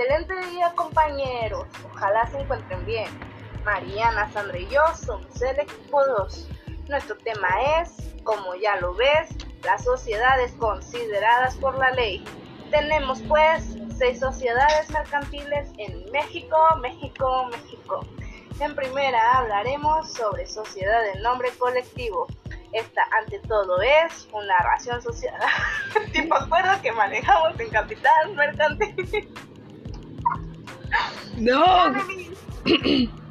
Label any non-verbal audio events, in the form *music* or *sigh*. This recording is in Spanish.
Excelente día compañeros, ojalá se encuentren bien. Mariana, Sandra y yo somos el equipo 2. Nuestro tema es, como ya lo ves, las sociedades consideradas por la ley. Tenemos pues seis sociedades mercantiles en México, México, México. En primera hablaremos sobre sociedad de nombre colectivo. Esta, ante todo, es una ración social, *laughs* tipo acuerdo que manejamos en capital mercantil. *laughs* No. *clears throat*